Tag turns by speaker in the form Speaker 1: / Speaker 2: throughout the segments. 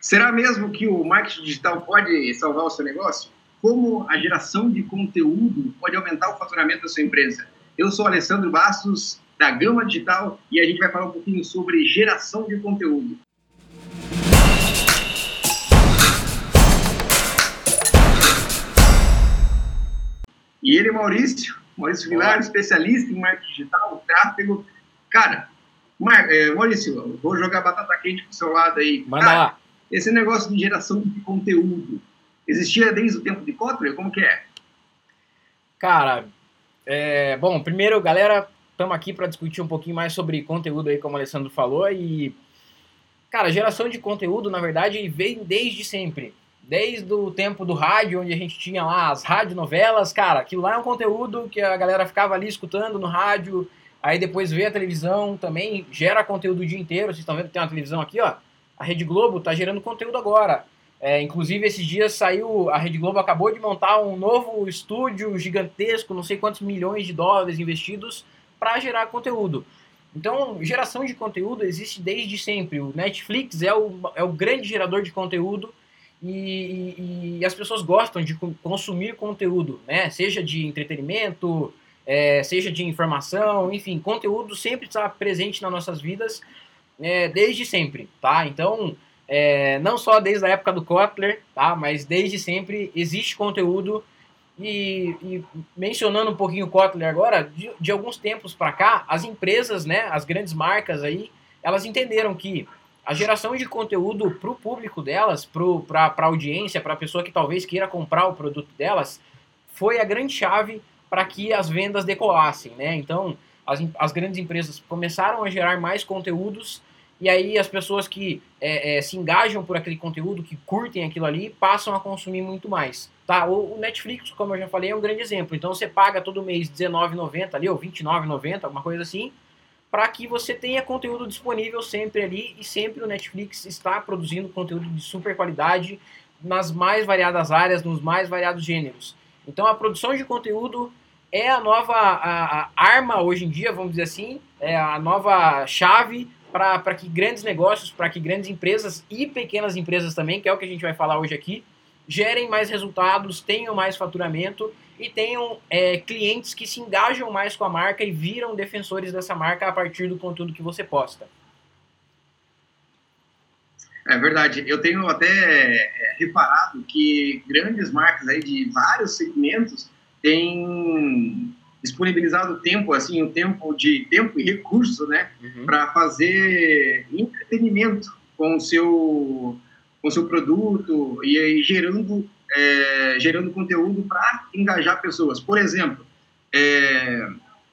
Speaker 1: Será mesmo que o marketing digital pode salvar o seu negócio? Como a geração de conteúdo pode aumentar o faturamento da sua empresa? Eu sou Alessandro Bastos, da Gama Digital, e a gente vai falar um pouquinho sobre geração de conteúdo. E ele, Maurício, Maurício Vilar, especialista em marketing digital, tráfego. Cara, é, Maurício, vou jogar batata quente pro seu lado aí.
Speaker 2: Manda lá.
Speaker 1: Esse negócio de geração de conteúdo existia desde o tempo de Kotler? Como que é?
Speaker 2: Cara, é, bom, primeiro, galera, estamos aqui para discutir um pouquinho mais sobre conteúdo aí, como o Alessandro falou, e, cara, geração de conteúdo, na verdade, vem desde sempre. Desde o tempo do rádio, onde a gente tinha lá as radionovelas, cara, aquilo lá é um conteúdo que a galera ficava ali escutando no rádio, aí depois vê a televisão também, gera conteúdo o dia inteiro, vocês estão vendo que tem uma televisão aqui, ó, a Rede Globo tá gerando conteúdo agora. É, inclusive, esses dias saiu, a Rede Globo acabou de montar um novo estúdio gigantesco, não sei quantos milhões de dólares investidos para gerar conteúdo. Então, geração de conteúdo existe desde sempre. O Netflix é o, é o grande gerador de conteúdo e, e, e as pessoas gostam de consumir conteúdo, né? Seja de entretenimento, é, seja de informação, enfim, conteúdo sempre está presente nas nossas vidas é, desde sempre, tá? Então, é, não só desde a época do Kotler, tá? Mas desde sempre existe conteúdo e, e mencionando um pouquinho o Kotler agora, de, de alguns tempos para cá, as empresas, né, as grandes marcas aí, elas entenderam que a geração de conteúdo para o público delas, para a audiência, para a pessoa que talvez queira comprar o produto delas, foi a grande chave para que as vendas decolassem, né? Então, as, as grandes empresas começaram a gerar mais conteúdos e aí as pessoas que é, é, se engajam por aquele conteúdo, que curtem aquilo ali, passam a consumir muito mais. Tá? O, o Netflix, como eu já falei, é um grande exemplo. Então você paga todo mês R$19,90 ali, ou R$29,90, alguma coisa assim, para que você tenha conteúdo disponível sempre ali e sempre o Netflix está produzindo conteúdo de super qualidade nas mais variadas áreas, nos mais variados gêneros. Então a produção de conteúdo é a nova a, a arma hoje em dia, vamos dizer assim, é a nova chave para que grandes negócios, para que grandes empresas e pequenas empresas também, que é o que a gente vai falar hoje aqui, gerem mais resultados, tenham mais faturamento e tenham é, clientes que se engajam mais com a marca e viram defensores dessa marca a partir do conteúdo que você posta.
Speaker 1: É verdade. Eu tenho até é, reparado que grandes marcas aí de vários segmentos têm disponibilizado tempo, assim, o tempo de tempo e recurso, né, uhum. para fazer entretenimento com o seu com o seu produto e aí gerando é, gerando conteúdo para engajar pessoas. Por exemplo, é,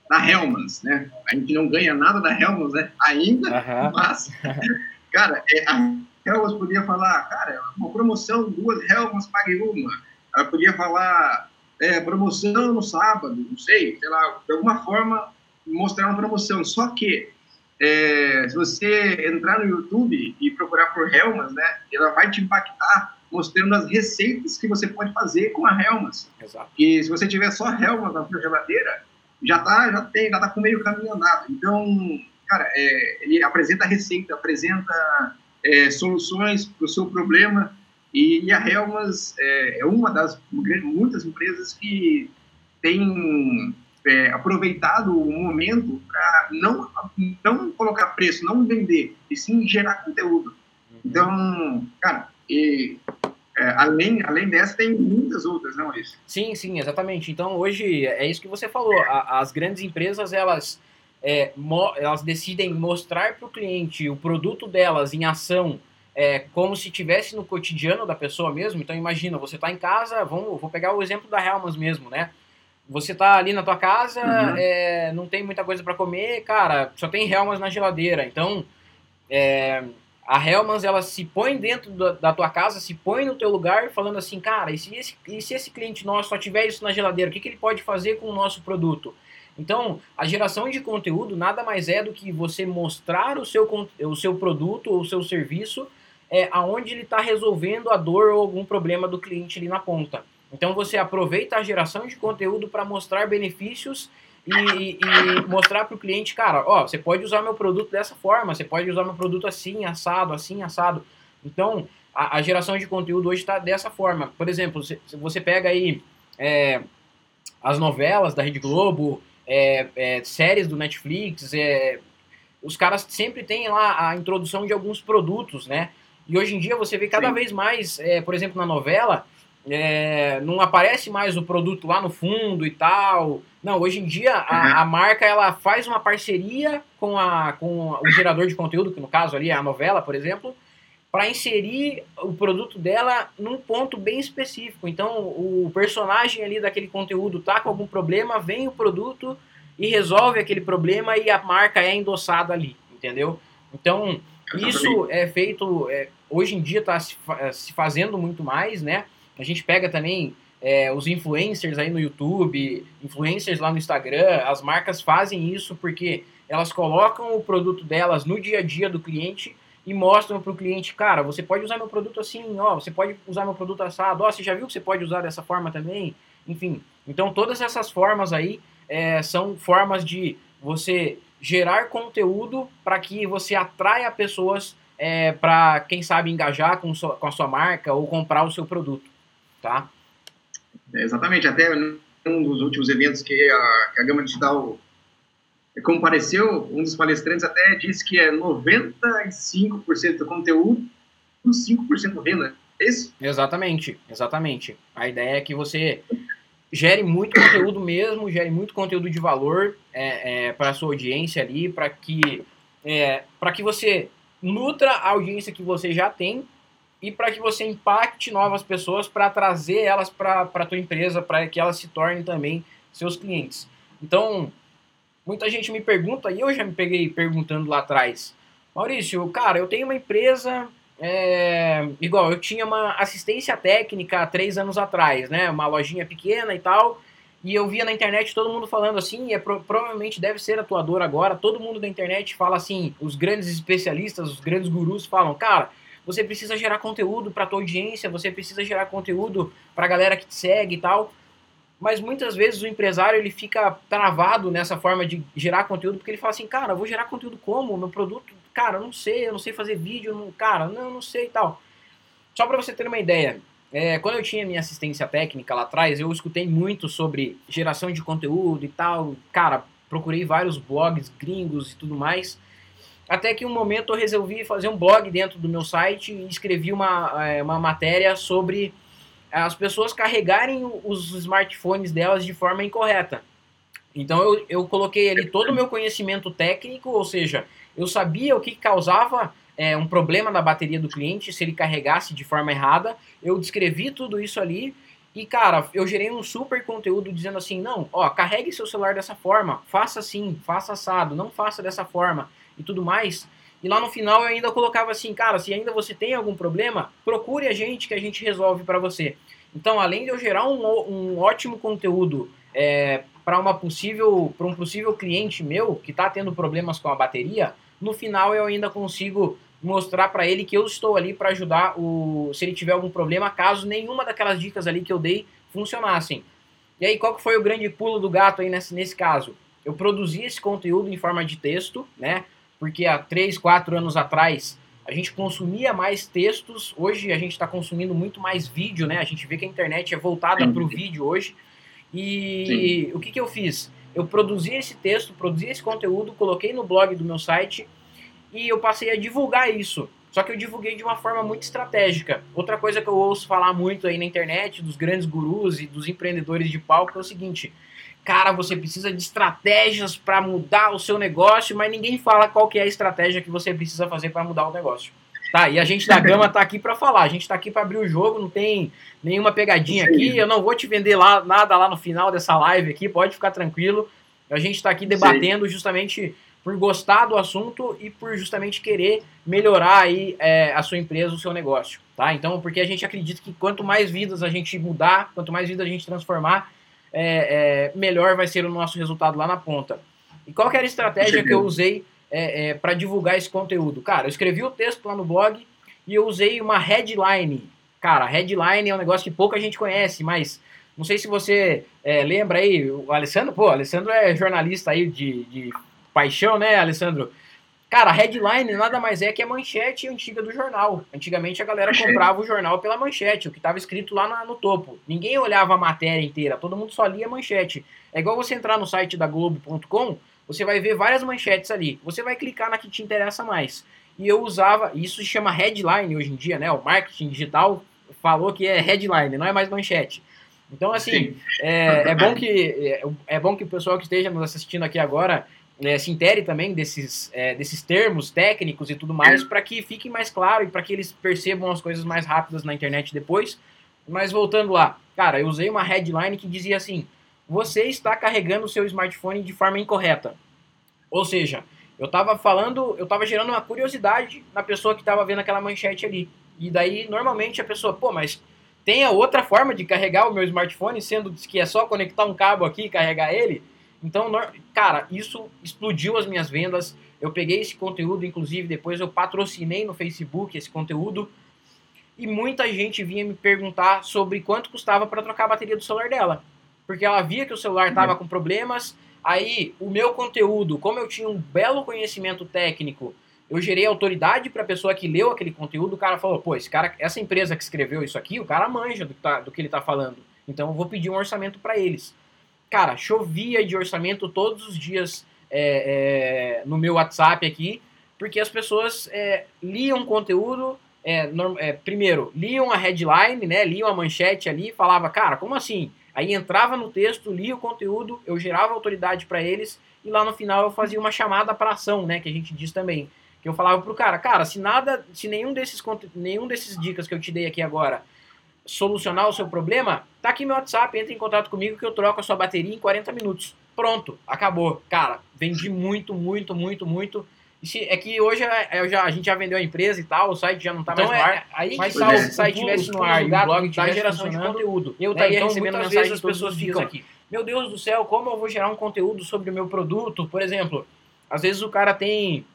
Speaker 1: da Helmans, né? A gente não ganha nada da Helmans, né? Ainda, uhum. mas cara, é, a Helmans podia falar, cara, uma promoção, duas Helmans pague uma. Ela podia falar é, promoção no sábado, não sei, sei lá, de alguma forma mostrar uma promoção. Só que é, se você entrar no YouTube e procurar por Helmas, né, ela vai te impactar mostrando as receitas que você pode fazer com a Helmas. Exato. E se você tiver só Helmas na sua geladeira, já tá, já tem, já tá com meio caminho andado. Então, cara, é, ele apresenta receita, apresenta é, soluções para o seu problema e, a Helmas é, é, uma das muitas empresas que tem é, aproveitado o momento para não, não colocar preço, não vender, e sim gerar conteúdo. Uhum. Então, cara, e, é, além, além dessa, tem muitas outras, não é isso?
Speaker 2: Sim, sim, exatamente. Então, hoje, é isso que você falou. A, as grandes empresas, elas, é, elas decidem mostrar para o cliente o produto delas em ação é, como se tivesse no cotidiano da pessoa mesmo. Então imagina, você está em casa, vamos, vou pegar o exemplo da Helmas mesmo, né? Você está ali na tua casa, uhum. é, não tem muita coisa para comer, cara, só tem Helmas na geladeira. Então, é, a Helmans, ela se põe dentro da, da, tua casa, se põe no teu lugar, falando assim, cara, e se esse, e se esse cliente nosso só tiver isso na geladeira, o que, que ele pode fazer com o nosso produto? Então, a geração de conteúdo nada mais é do que você mostrar o seu, o seu produto ou o seu serviço é, aonde ele está resolvendo a dor ou algum problema do cliente ali na ponta. Então você aproveita a geração de conteúdo para mostrar benefícios e, e mostrar para o cliente, cara, ó, você pode usar meu produto dessa forma, você pode usar meu produto assim, assado, assim, assado. Então, a, a geração de conteúdo hoje está dessa forma. Por exemplo, se, você pega aí é, as novelas da Rede Globo, é, é, séries do Netflix, é, os caras sempre têm lá a introdução de alguns produtos, né? E hoje em dia você vê cada Sim. vez mais, é, por exemplo, na novela, é, não aparece mais o produto lá no fundo e tal. Não, hoje em dia a, uhum. a, marca ela faz uma parceria com, a, com o gerador de conteúdo, que no caso ali é a novela, por exemplo, para inserir o produto dela num ponto bem específico. Então, o personagem ali daquele conteúdo tá com algum problema, vem o produto e resolve aquele problema e a marca é endossada ali, entendeu? Então, isso é feito, é, hoje em dia está se, se, fazendo muito mais, né? A gente pega também é, os influencers aí no YouTube, influencers lá no Instagram, as marcas fazem isso porque elas colocam o produto delas no dia a dia do cliente e mostram para o cliente, cara, você pode usar meu produto assim, ó, você pode usar meu produto assado, ó, você já viu que você pode usar dessa forma também? Enfim, então todas essas formas aí é, são formas de você gerar conteúdo para que você atraia pessoas é, para, quem sabe, engajar com, sua, com a sua marca ou comprar o seu produto, tá?
Speaker 1: É, exatamente, até um dos últimos eventos que a, que a Gama Digital compareceu, um dos palestrantes até disse que é 95% do conteúdo e 5% renda. É isso?
Speaker 2: Exatamente, exatamente. A ideia é que você gere muito conteúdo mesmo, gere muito conteúdo de valor é, é, para a sua audiência ali, para que, é, que você nutra a audiência que você já tem e para que você impacte novas pessoas para trazer elas para a tua empresa, para que elas se tornem também seus clientes. Então, Muita gente me pergunta, e eu já me peguei perguntando lá atrás, Maurício, cara, eu tenho uma empresa é, igual, eu tinha uma assistência técnica há três anos atrás, né? Uma lojinha pequena e tal. E eu via na internet todo mundo falando assim, e é, provavelmente deve ser atuador agora. Todo mundo da internet fala assim, os grandes especialistas, os grandes gurus falam, cara, você precisa gerar conteúdo para tua audiência, você precisa gerar conteúdo para a galera que te segue e tal mas muitas vezes o empresário ele fica travado nessa forma de gerar conteúdo, porque ele fala assim, cara, eu vou gerar conteúdo como? Meu produto, cara, eu não sei, eu não sei fazer vídeo, não, cara, não, não sei e tal. Só para você ter uma ideia, é, quando eu tinha minha assistência técnica lá atrás, eu escutei muito sobre geração de conteúdo e tal, cara, procurei vários blogs gringos e tudo mais, até que um momento eu resolvi fazer um blog dentro do meu site e escrevi uma, é, uma matéria sobre as pessoas carregarem os smartphones delas de forma incorreta. Então eu, eu coloquei ali todo o meu conhecimento técnico, ou seja, eu sabia o que causava é, um problema na bateria do cliente se ele carregasse de forma errada. Eu descrevi tudo isso ali e, cara, eu gerei um super conteúdo dizendo assim: não, ó, carregue seu celular dessa forma, faça assim, faça assado, não faça dessa forma e tudo mais. E lá no final eu ainda colocava assim, cara, se ainda você tem algum problema, procure a gente que a gente resolve para você. Então, além de eu gerar um, um ótimo conteúdo é, para uma possível para um possível cliente meu que está tendo problemas com a bateria, no final eu ainda consigo mostrar para ele que eu estou ali para ajudar o se ele tiver algum problema, caso nenhuma daquelas dicas ali que eu dei funcionassem. E aí qual que foi o grande pulo do gato aí nesse, nesse caso? Eu produzi esse conteúdo em forma de texto, né? porque há 3, 4 anos atrás a gente consumia mais textos, hoje a gente está consumindo muito mais vídeo, né? A gente vê que a internet é voltada para o vídeo hoje. E Sim. o que, que eu fiz? Eu produzi esse texto, produzi esse conteúdo, coloquei no blog do meu site e eu passei a divulgar isso. Só que eu divulguei de uma forma muito estratégica. Outra coisa que eu ouço falar muito aí na internet, dos grandes gurus e dos empreendedores de palco, é o seguinte: cara, você precisa de estratégias para mudar o seu negócio, mas ninguém fala qual que é a estratégia que você precisa fazer para mudar o negócio. Tá, e a gente da Gama tá aqui para falar, a gente tá aqui para abrir o jogo, não tem nenhuma pegadinha aqui, eu não vou te vender lá, nada lá no final dessa live aqui, pode ficar tranquilo. A gente está aqui debatendo justamente por gostar do assunto e por justamente querer melhorar aí é, a sua empresa, o seu negócio, tá? Então, porque a gente acredita que quanto mais vidas a gente mudar, quanto mais vidas a gente transformar, é, é, melhor vai ser o nosso resultado lá na ponta. E qual que era a estratégia que eu usei é, é para divulgar esse conteúdo? Cara, eu escrevi o texto lá no blog e eu usei uma headline. Cara, headline é um negócio que pouca gente conhece, mas não sei se você é, lembra aí, o Alessandro, pô, o Alessandro é jornalista aí de, de paixão, né, Alessandro? Cara, headline nada mais é que a manchete antiga do jornal. Antigamente a galera comprava o jornal pela manchete, o que estava escrito lá na, no topo. Ninguém olhava a matéria inteira, todo mundo só lia a manchete. É igual você entrar no site da Globo.com, você vai ver várias manchetes ali. Você vai clicar na que te interessa mais. E eu usava, isso se chama headline hoje em dia, né? O marketing digital falou que é headline, não é mais manchete. Então, assim, é, é, bom que, é, é, bom que o pessoal que esteja nos assistindo aqui agora é, se intere também desses, é, desses termos técnicos e tudo mais, para que fique mais claro e para que eles percebam as coisas mais rápidas na internet depois. Mas voltando lá, cara, eu usei uma headline que dizia assim: você está carregando o seu smartphone de forma incorreta. Ou seja, eu estava falando, eu estava gerando uma curiosidade na pessoa que estava vendo aquela manchete ali. E daí, normalmente, a pessoa, pô, mas tem a outra forma de carregar o meu smartphone, sendo que é só conectar um cabo aqui e carregar ele. Então, cara, isso explodiu as minhas vendas. Eu peguei esse conteúdo, inclusive depois eu patrocinei no Facebook esse conteúdo. E muita gente vinha me perguntar sobre quanto custava para trocar a bateria do celular dela. Porque ela via que o celular estava uhum. com problemas. Aí, o meu conteúdo, como eu tinha um belo conhecimento técnico, eu gerei autoridade para a pessoa que leu aquele conteúdo. O cara falou: pô, esse cara, essa empresa que escreveu isso aqui, o cara manja do, tá, do que ele está falando. Então, eu vou pedir um orçamento para eles cara, chovia de orçamento todos os dias é, é, no meu WhatsApp aqui, porque as pessoas é, liam conteúdo, é, primeiro, liam a headline, né, liam a manchete ali, falava, cara, como assim? Aí entrava no texto, lia o conteúdo, eu gerava autoridade para eles e lá no final eu fazia uma chamada para ação, né, que a gente diz também, que eu falava pro cara, cara, se nada, se nenhum desses nenhum desses dicas que eu te dei aqui agora solucionar o seu problema, tá aqui meu WhatsApp, entra em contato comigo que eu troco a sua bateria em 40 minutos. Pronto, acabou. Cara, vendi muito, muito, muito, muito. é que hoje é, é, já, a gente já vendeu a empresa e tal, o site já não tá então mais no ar. É, aí mas se o site estivesse no ar e o blog da geração de conteúdo, eu estaria né? então, recebendo muitas vezes as pessoas ficam aqui. Meu Deus do céu, como eu vou gerar um conteúdo sobre o meu produto? Por exemplo, às vezes o cara tem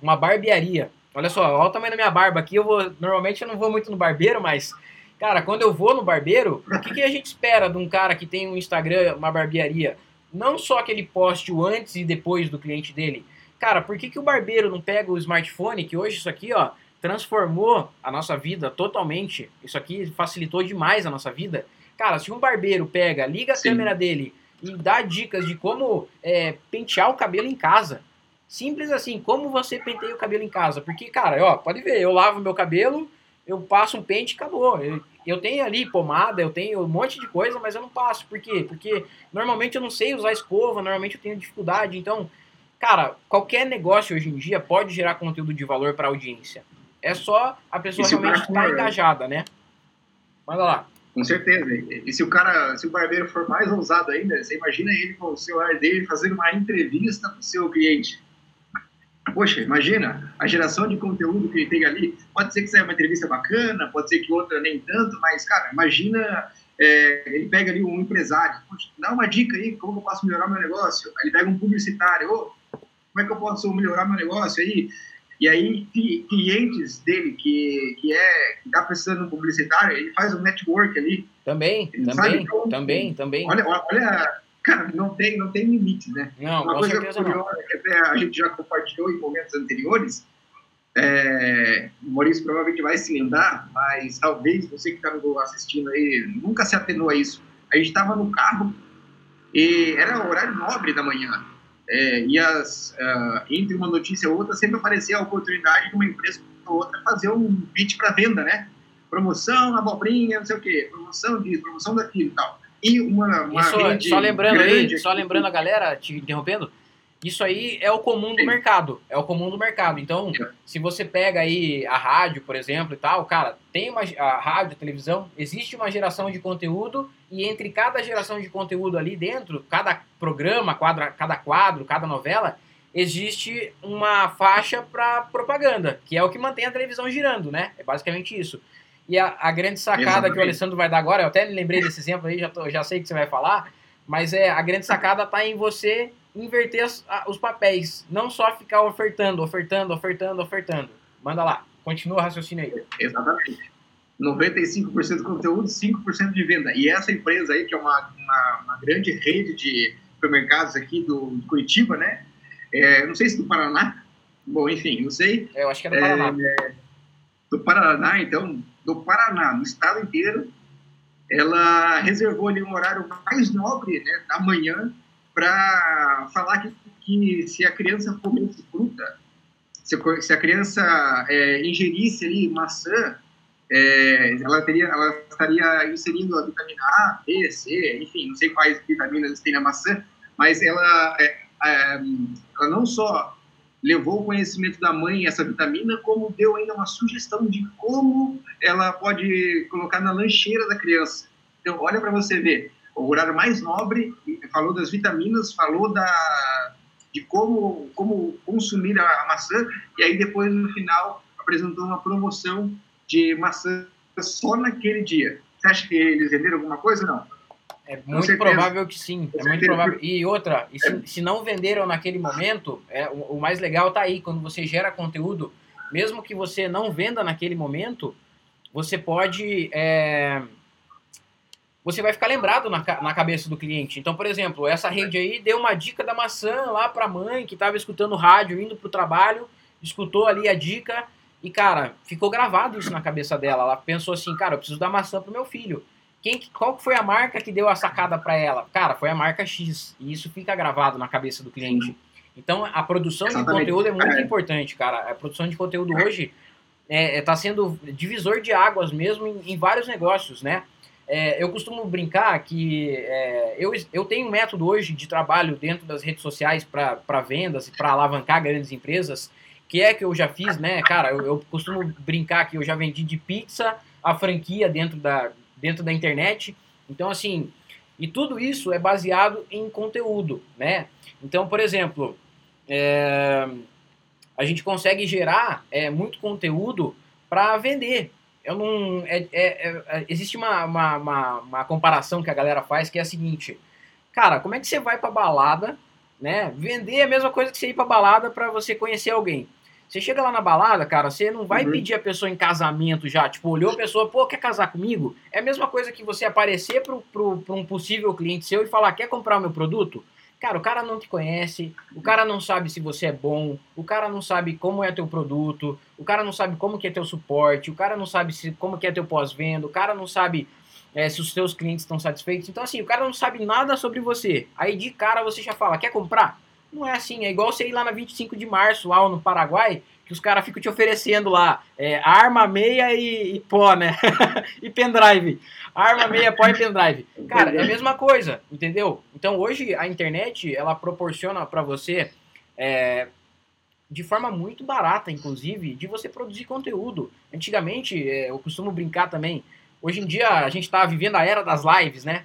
Speaker 2: uma barbearia. Olha só, olha o tamanho da minha barba aqui. Eu vou, normalmente eu não vou muito no barbeiro, mas Cara, quando eu vou no barbeiro, o que, que, a gente espera de um cara que tem um Instagram, uma barbearia? Não só que ele poste o antes e depois do cliente dele. Cara, por que, que o barbeiro não pega o smartphone, que hoje isso aqui, ó, transformou a nossa vida totalmente? Isso aqui facilitou demais a nossa vida. Cara, se um barbeiro pega, liga a Sim. câmera dele e dá dicas de como é, pentear o cabelo em casa. Simples assim, como você penteia o cabelo em casa. Porque, cara, ó, pode ver, eu lavo meu cabelo, eu passo um pente e acabou. Eu, eu tenho ali pomada, eu tenho um monte de coisa, mas eu não passo. Por quê? Porque normalmente eu não sei usar escova, normalmente eu tenho dificuldade. Então, cara, qualquer negócio hoje em dia pode gerar conteúdo de valor para a audiência. É só a pessoa realmente estar tá engajada, né? Manda lá.
Speaker 1: Com certeza. E se o cara, se o barbeiro for mais ousado ainda, você imagina ele com o celular dele fazendo uma entrevista para o seu cliente. Poxa, imagina a geração de conteúdo que ele tem ali. Pode ser que seja uma entrevista bacana, pode ser que outra nem tanto, mas, cara, imagina é, ele pega ali um empresário, dá uma dica aí, como eu posso melhorar meu negócio? Aí ele pega um publicitário, oh, como é que eu posso melhorar meu negócio aí? E aí, clientes dele que, que é que tá precisando de um publicitário, ele faz um network ali.
Speaker 2: Também, também, então, também, também.
Speaker 1: Olha, olha Cara, não tem, não tem limite, né?
Speaker 2: Não, Uma coisa curiosa não.
Speaker 1: que até a gente já compartilhou em momentos anteriores, é, o Maurício provavelmente vai se lembrar, mas talvez você que está assistindo aí nunca se atenou a isso. A gente estava no carro e era horário nobre da manhã. É, e as, uh, entre uma notícia e outra sempre aparecia a oportunidade de uma empresa ou outra fazer um pitch para venda, né? Promoção, abobrinha, não sei o quê, promoção disso, promoção daquilo e tal e uma, uma
Speaker 2: isso, rede só lembrando aí, só lembrando a galera, te interrompendo, isso aí é o comum do Sim. mercado, é o comum do mercado. Então, Sim. se você pega aí a rádio, por exemplo, e tal, cara, tem uma a rádio, a televisão, existe uma geração de conteúdo e entre cada geração de conteúdo ali dentro, cada programa, quadra, cada quadro, cada novela, existe uma faixa para propaganda, que é o que mantém a televisão girando, né? É basicamente isso. E a, a grande sacada Exatamente. que o Alessandro vai dar agora, eu até lembrei desse exemplo aí, já, tô, já sei que você vai falar, mas é a grande sacada está em você inverter as, a, os papéis, não só ficar ofertando, ofertando, ofertando, ofertando. Manda lá, continua o raciocínio aí.
Speaker 1: Exatamente. 95% de conteúdo, 5% de venda. E essa empresa aí, que é uma, uma, uma grande rede de supermercados aqui do, do Curitiba, né? É, não sei se do Paraná, Bom, enfim, não sei.
Speaker 2: É, eu acho que é do Paraná.
Speaker 1: É, do Paraná, então, do Paraná, no estado inteiro, ela reservou ali um horário mais nobre né, da manhã para falar que, que, se a criança comesse fruta, se, se a criança é, ingerisse ali maçã, é, ela, teria, ela estaria inserindo a vitamina A, B, C, enfim, não sei quais vitaminas tem na maçã, mas ela, é, é, ela não só levou o conhecimento da mãe essa vitamina, como deu ainda uma sugestão de como ela pode colocar na lancheira da criança. Então, olha para você ver, o horário mais nobre falou das vitaminas, falou da, de como, como consumir a maçã, e aí depois, no final, apresentou uma promoção de maçã só naquele dia. Você acha que eles venderam alguma coisa? Não.
Speaker 2: É muito provável que sim. É muito provável. E outra, e se, se, não venderam naquele momento, é, o, o mais legal tá aí, quando você gera conteúdo, mesmo que você não venda naquele momento, você pode. É, você vai ficar lembrado na, na cabeça do cliente. Então, por exemplo, essa rede aí deu uma dica da maçã lá para a mãe que estava escutando rádio, indo para o trabalho, escutou ali a dica e, cara, ficou gravado isso na cabeça dela. Ela pensou assim, cara, eu preciso dar maçã pro meu filho. Quem, qual foi a marca que deu a sacada para ela? Cara, foi a marca X. E isso fica gravado na cabeça do cliente. Então, a produção Exatamente. de conteúdo é muito é. importante, cara. A produção de conteúdo hoje está é, é tá sendo divisor de águas mesmo em, em vários negócios, né? É, eu costumo brincar que é, eu, eu tenho um método hoje de trabalho dentro das redes sociais para vendas e para alavancar grandes empresas, que é que eu já fiz, né? Cara, eu, eu costumo brincar que eu já vendi de pizza a franquia dentro da, dentro da internet. Então, assim, e tudo isso é baseado em conteúdo, né? Então, por exemplo, é, a gente consegue gerar é, muito conteúdo para vender. Eu não, é, é, é, existe uma, uma, uma, uma, comparação que a galera faz que é a seguinte, cara, como é que você vai para balada, né? Vender é a mesma coisa que você ir para balada para você conhecer alguém. Você chega lá na balada, cara, você não vai uhum. pedir a pessoa em casamento já. Tipo, olhou a pessoa, pô, quer casar comigo? É a mesma coisa que você aparecer para um possível cliente seu e falar, quer comprar o meu produto? Cara, o cara não te conhece, o cara não sabe se você é bom, o cara não sabe como é teu produto, o cara não sabe como que é teu suporte, o cara não sabe se, como que é teu pós-venda, o cara não sabe é, se os seus clientes estão satisfeitos. Então, assim, o cara não sabe nada sobre você. Aí, de cara, você já fala, quer comprar? Não é assim, é igual você ir lá na 25 de março, lá no Paraguai, que os caras ficam te oferecendo lá é, arma, meia e, e pó, né? e pendrive. Arma, meia, pó e pendrive. Cara, é a mesma coisa, entendeu? Então hoje a internet, ela proporciona para você, é, de forma muito barata, inclusive, de você produzir conteúdo. Antigamente, é, eu costumo brincar também, hoje em dia a gente tá vivendo a era das lives, né?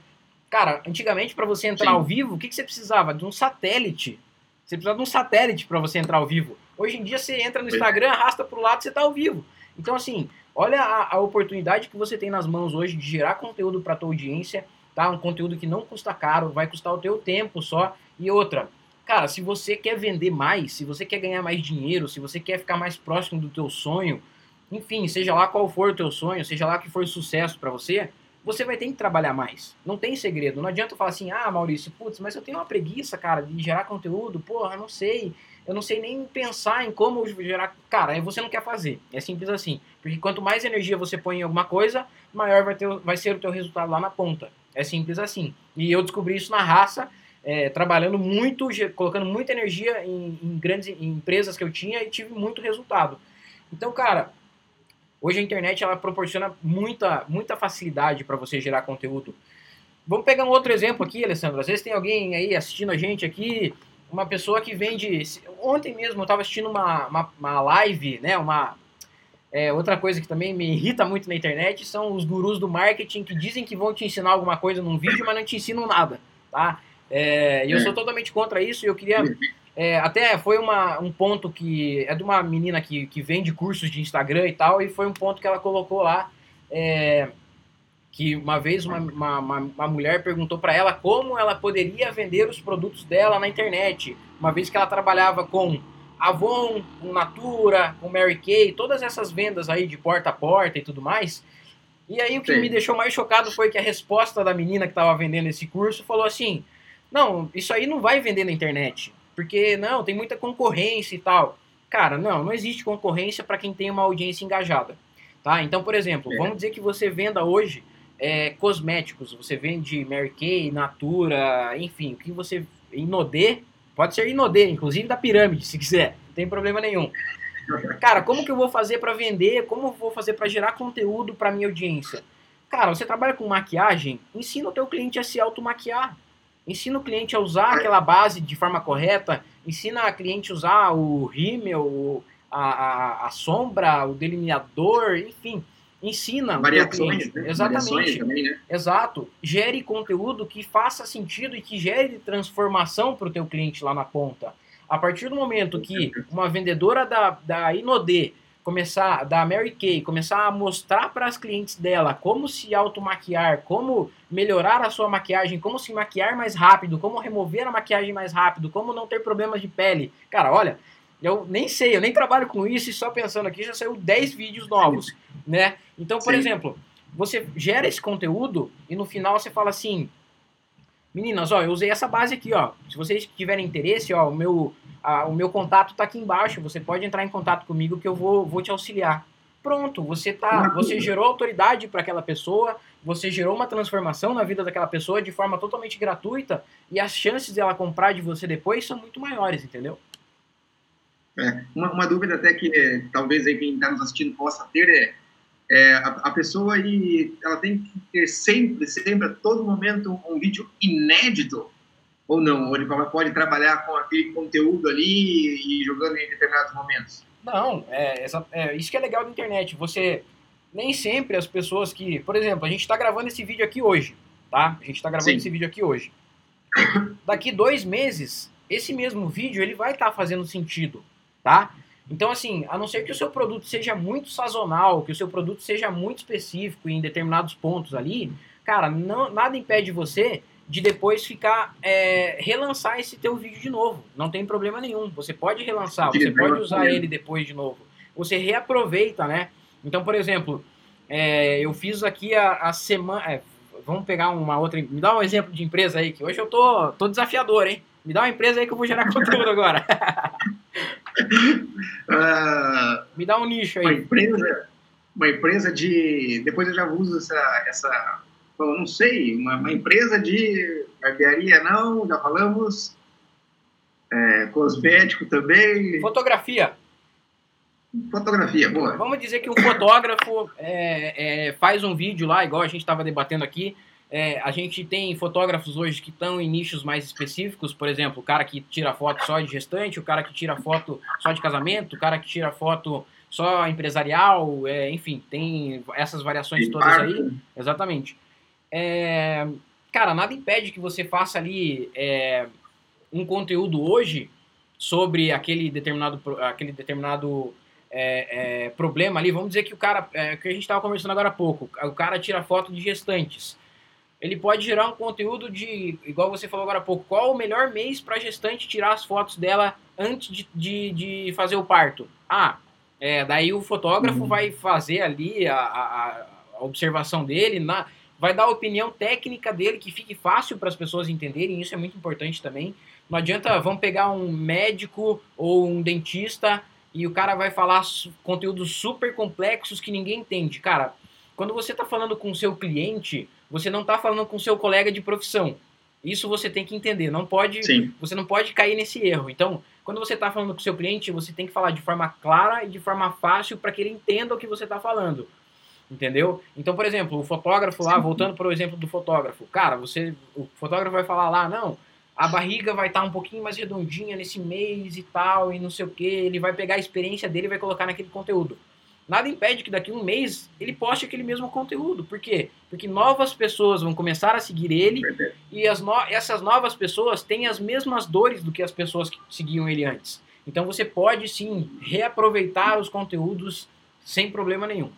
Speaker 2: Cara, antigamente para você entrar Sim. ao vivo, o que, que você precisava? De um satélite você precisa de um satélite para você entrar ao vivo. Hoje em dia você entra no Instagram, arrasta para o lado e você está ao vivo. Então, assim, olha a, a, oportunidade que você tem nas mãos hoje de gerar conteúdo para a tua audiência, tá? Um conteúdo que não custa caro, vai custar o teu tempo só. E outra, cara, se você quer vender mais, se você quer ganhar mais dinheiro, se você quer ficar mais próximo do teu sonho, enfim, seja lá qual for o teu sonho, seja lá que for sucesso para você, você vai ter que trabalhar mais. Não tem segredo. Não adianta falar assim, ah, Maurício, putz, mas eu tenho uma preguiça, cara, de gerar conteúdo, porra, eu não sei. Eu não sei nem pensar em como gerar. Cara, aí você não quer fazer. É simples assim. Porque quanto mais energia você põe em alguma coisa, maior vai, ter, vai ser o teu resultado lá na ponta. É simples assim. E eu descobri isso na raça, é, trabalhando muito, colocando muita energia em, em grandes em empresas que eu tinha e tive muito resultado. Então, cara, Hoje a internet ela proporciona muita, muita facilidade para você gerar conteúdo. Vamos pegar um outro exemplo aqui, Alessandro. Às vezes tem alguém aí assistindo a gente aqui, uma pessoa que vende. Ontem mesmo eu estava assistindo uma, uma, uma, live, né? Uma, é, outra coisa que também me irrita muito na internet são os gurus do marketing que dizem que vão te ensinar alguma coisa num vídeo, mas não te ensinam nada, tá? É, e eu sou totalmente contra isso e eu queria é, até foi uma, um ponto que é de uma menina que, que vende cursos de Instagram e tal, e foi um ponto que ela colocou lá. É, que uma vez uma, uma, uma mulher perguntou para ela como ela poderia vender os produtos dela na internet, uma vez que ela trabalhava com Avon, com Natura, com Mary Kay, todas essas vendas aí de porta a porta e tudo mais. E aí o que Sim. me deixou mais chocado foi que a resposta da menina que estava vendendo esse curso falou assim: "Não, isso aí não vai vender na internet. Porque, não, tem muita concorrência e tal. Cara, não, não existe concorrência para quem tem uma audiência engajada. Tá? Então, por exemplo, é. vamos dizer que você venda hoje é, cosméticos, você vende Mary Kay, Natura, enfim, o que você. Inodê, pode ser Inodê, inclusive da pirâmide, se quiser, não tem problema nenhum. Cara, como que eu vou fazer para vender? Como eu vou fazer para gerar conteúdo para minha audiência? Cara, você trabalha com maquiagem, ensina o teu cliente a se automaquiar. Ensina o cliente a usar aquela base de forma correta, ensina o cliente a usar o rímel, a, a, a sombra, o delineador, enfim ensina
Speaker 1: Variações,
Speaker 2: né? Exatamente. Variações também, né? Exato. Gere conteúdo que faça sentido e que gere transformação para o teu cliente lá na ponta. A partir do momento que uma vendedora da, da Inodê começar, da Mary Kay, começar a mostrar para as clientes dela como se automaquiar, como melhorar a sua maquiagem, como se maquiar mais rápido, como remover a maquiagem mais rápido, como não ter problemas de pele. Cara, olha, eu nem sei, eu nem trabalho com isso e só pensando aqui já saiu 10 vídeos novos, né? Então, por Sim. exemplo, você gera esse conteúdo e no final você fala assim: Meninas, ó, eu usei essa base aqui, ó. Se vocês tiverem interesse, ó, o meu, a, o meu contato tá aqui embaixo. Você pode entrar em contato comigo que eu vou, vou te auxiliar. Pronto, você tá, você gerou autoridade para aquela pessoa, você gerou uma transformação na vida daquela pessoa de forma totalmente gratuita e as chances dela comprar de você depois são muito maiores, entendeu?
Speaker 1: É, uma, uma, dúvida até que é, talvez aí quem está nos assistindo possa ter é, é a, a, pessoa aí, ela tem que ter sempre, sempre, a todo momento um vídeo inédito ou não? Ou ele pode trabalhar com aquele conteúdo ali e jogando em determinados momentos?
Speaker 2: Não, é, é isso que é legal da internet. Você nem sempre as pessoas que, por exemplo, a gente está gravando esse vídeo aqui hoje, tá? A gente está gravando Sim. esse vídeo aqui hoje. Daqui dois meses, esse mesmo vídeo ele vai estar tá fazendo sentido tá? Então, assim, a não ser que o seu produto seja muito sazonal, que o seu produto seja muito específico em determinados pontos ali, cara, não, nada impede você de depois ficar, é, relançar esse teu vídeo de novo. Não tem problema nenhum. Você pode relançar, você pode usar ele depois de novo. Você reaproveita, né? Então, por exemplo, é, eu fiz aqui a, a semana... É, vamos pegar uma outra... Me dá um exemplo de empresa aí, que hoje eu tô, tô desafiador, hein? Me dá uma empresa aí que eu vou gerar conteúdo agora.
Speaker 1: Uh,
Speaker 2: Me dá um nicho aí.
Speaker 1: Uma empresa, uma empresa de. Depois eu já uso essa. essa eu não sei, uma, uma empresa de barbearia, não, já falamos. É, cosmético também.
Speaker 2: Fotografia.
Speaker 1: Fotografia, boa.
Speaker 2: Vamos dizer que um fotógrafo é, é, faz um vídeo lá, igual a gente estava debatendo aqui, é, a gente tem fotógrafos hoje que estão em nichos mais específicos, por exemplo, o cara que tira foto só de gestante, o cara que tira foto só de casamento, o cara que tira foto só empresarial, é, enfim, tem essas variações todas aí. Exatamente. É, cara, nada impede que você faça ali é, um conteúdo hoje sobre aquele determinado, aquele determinado é, é, problema ali. Vamos dizer que o cara, é, que a gente estava conversando agora há pouco, o cara tira foto de gestantes ele pode gerar um conteúdo de, igual você falou agora há pouco, qual o melhor mês para a gestante tirar as fotos dela antes de, de, de fazer o parto? Ah, é, daí o fotógrafo uhum. vai fazer ali a, a, a observação dele, na, vai dar a opinião técnica dele que fique fácil para as pessoas entenderem, isso é muito importante também. Não adianta, vamos pegar um médico ou um dentista e o cara vai falar conteúdos super complexos que ninguém entende. Cara, quando você está falando com o seu cliente, você não está falando com seu colega de profissão. Isso você tem que entender. Não pode, Sim. você não pode cair nesse erro. Então, quando você está falando com o seu cliente, você tem que falar de forma clara e de forma fácil para que ele entenda o que você está falando. Entendeu? Então, por exemplo, o fotógrafo lá, Sim. voltando para o exemplo do fotógrafo, cara, você, o fotógrafo vai falar lá, não, a barriga vai estar tá um pouquinho mais redondinha nesse mês e tal, e não sei o que, ele vai pegar a experiência dele e vai colocar naquele conteúdo. Nada impede que daqui a um mês ele poste aquele mesmo conteúdo. Por quê? Porque novas pessoas vão começar a seguir ele e as no... essas novas pessoas têm as mesmas dores do que as pessoas que seguiam ele antes. Então você pode sim reaproveitar os conteúdos sem problema nenhum.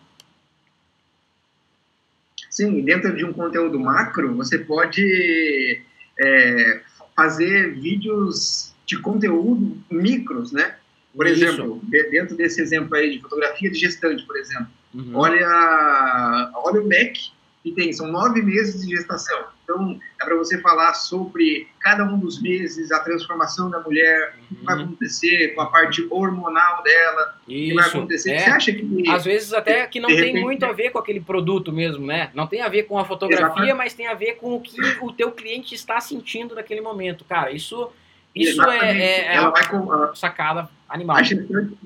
Speaker 1: Sim, dentro de um conteúdo macro, você pode é, fazer vídeos de conteúdo micros, né? Por Isso. exemplo, dentro desse exemplo aí de fotografia de gestante, por exemplo, uhum. olha, olha o MEC que tem, são nove meses de gestação. Então, é para você falar sobre cada um dos meses, a transformação da mulher, o que vai
Speaker 2: Uhum.
Speaker 1: acontecer com a parte hormonal dela, o que vai
Speaker 2: Isso.
Speaker 1: acontecer.
Speaker 2: é.
Speaker 1: Você acha que.
Speaker 2: Às vezes até que não tem
Speaker 1: repente-
Speaker 2: muito a ver com aquele produto mesmo, né? Não tem a ver com a fotografia,
Speaker 1: Exatamente.
Speaker 2: mas tem a ver com o que o teu cliente está sentindo naquele momento. Cara, isso, isso
Speaker 1: Exatamente.
Speaker 2: é, é, é
Speaker 1: ela vai com,
Speaker 2: sacada animal.
Speaker 1: a gestante,